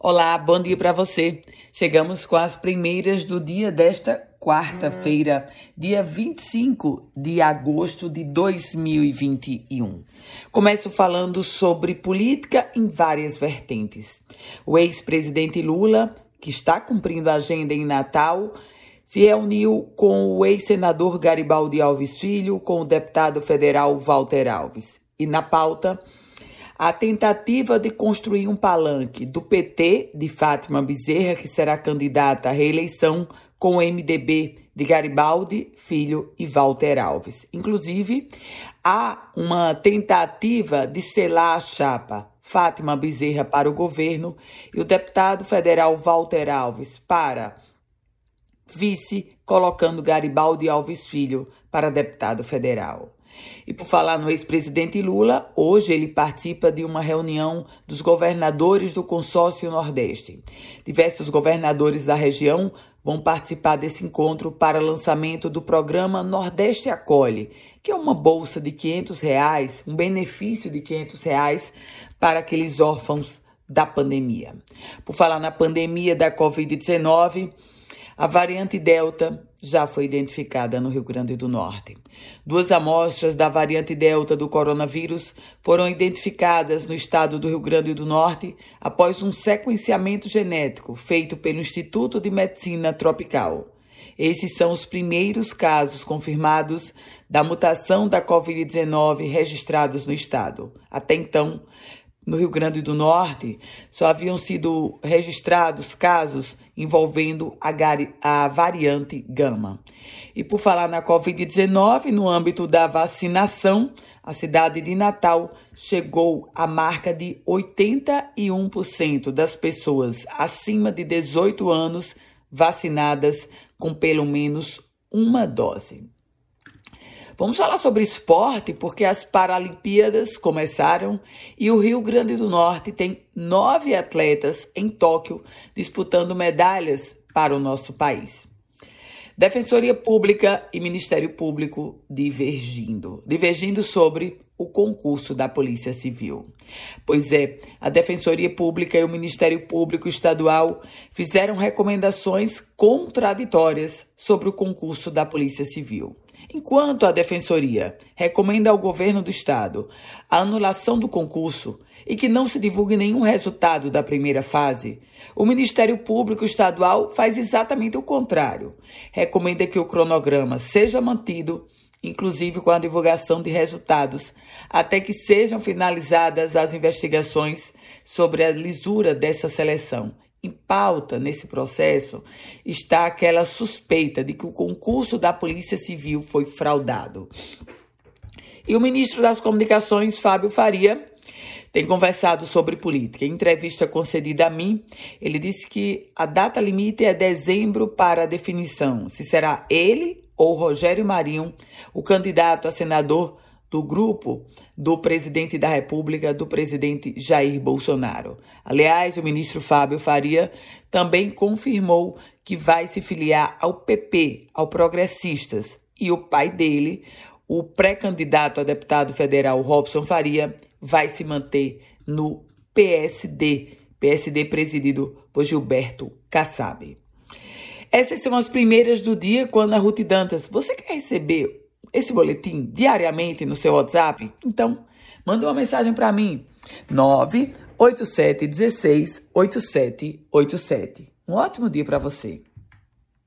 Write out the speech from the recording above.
Olá, bom dia para você. Chegamos com as primeiras do dia desta quarta-feira, dia 25 de agosto de 2021. Começo falando sobre política em várias vertentes. O ex-presidente Lula, que está cumprindo a agenda em Natal, se reuniu com o ex-senador Garibaldi Alves Filho, com o deputado federal Walter Alves. E na pauta, a tentativa de construir um palanque do PT de Fátima Bezerra, que será candidata à reeleição, com o MDB de Garibaldi, Filho e Walter Alves. Inclusive, há uma tentativa de selar a chapa Fátima Bezerra para o governo e o deputado federal Walter Alves para vice, colocando Garibaldi Alves Filho para deputado federal. E por falar no ex-presidente Lula, hoje ele participa de uma reunião dos governadores do Consórcio Nordeste. Diversos governadores da região vão participar desse encontro para lançamento do programa Nordeste Acolhe, que é uma bolsa de 500 reais, um benefício de 500 reais para aqueles órfãos da pandemia. Por falar na pandemia da Covid-19, a variante Delta já foi identificada no Rio Grande do Norte. Duas amostras da variante Delta do coronavírus foram identificadas no estado do Rio Grande do Norte após um sequenciamento genético feito pelo Instituto de Medicina Tropical. Esses são os primeiros casos confirmados da mutação da Covid-19 registrados no estado. Até então, no Rio Grande do Norte, só haviam sido registrados casos envolvendo a, a variante Gama. E por falar na Covid-19, no âmbito da vacinação, a cidade de Natal chegou à marca de 81% das pessoas acima de 18 anos vacinadas com pelo menos uma dose. Vamos falar sobre esporte, porque as Paralimpíadas começaram e o Rio Grande do Norte tem nove atletas em Tóquio disputando medalhas para o nosso país. Defensoria Pública e Ministério Público divergindo. Divergindo sobre o concurso da Polícia Civil. Pois é, a Defensoria Pública e o Ministério Público Estadual fizeram recomendações contraditórias sobre o concurso da Polícia Civil. Enquanto a Defensoria recomenda ao governo do Estado a anulação do concurso e que não se divulgue nenhum resultado da primeira fase, o Ministério Público Estadual faz exatamente o contrário. Recomenda que o cronograma seja mantido, inclusive com a divulgação de resultados, até que sejam finalizadas as investigações sobre a lisura dessa seleção em pauta nesse processo está aquela suspeita de que o concurso da Polícia Civil foi fraudado. E o ministro das Comunicações, Fábio Faria, tem conversado sobre política. Em entrevista concedida a mim, ele disse que a data limite é dezembro para a definição se será ele ou Rogério Marinho o candidato a senador do grupo do presidente da República, do presidente Jair Bolsonaro. Aliás, o ministro Fábio Faria também confirmou que vai se filiar ao PP, ao Progressistas, e o pai dele, o pré-candidato a deputado federal Robson Faria, vai se manter no PSD, PSD presidido por Gilberto Kassab. Essas são as primeiras do dia quando a Ruth Dantas. Você quer receber esse boletim diariamente no seu WhatsApp? Então, manda uma mensagem para mim. 98716 8787. Um ótimo dia para você.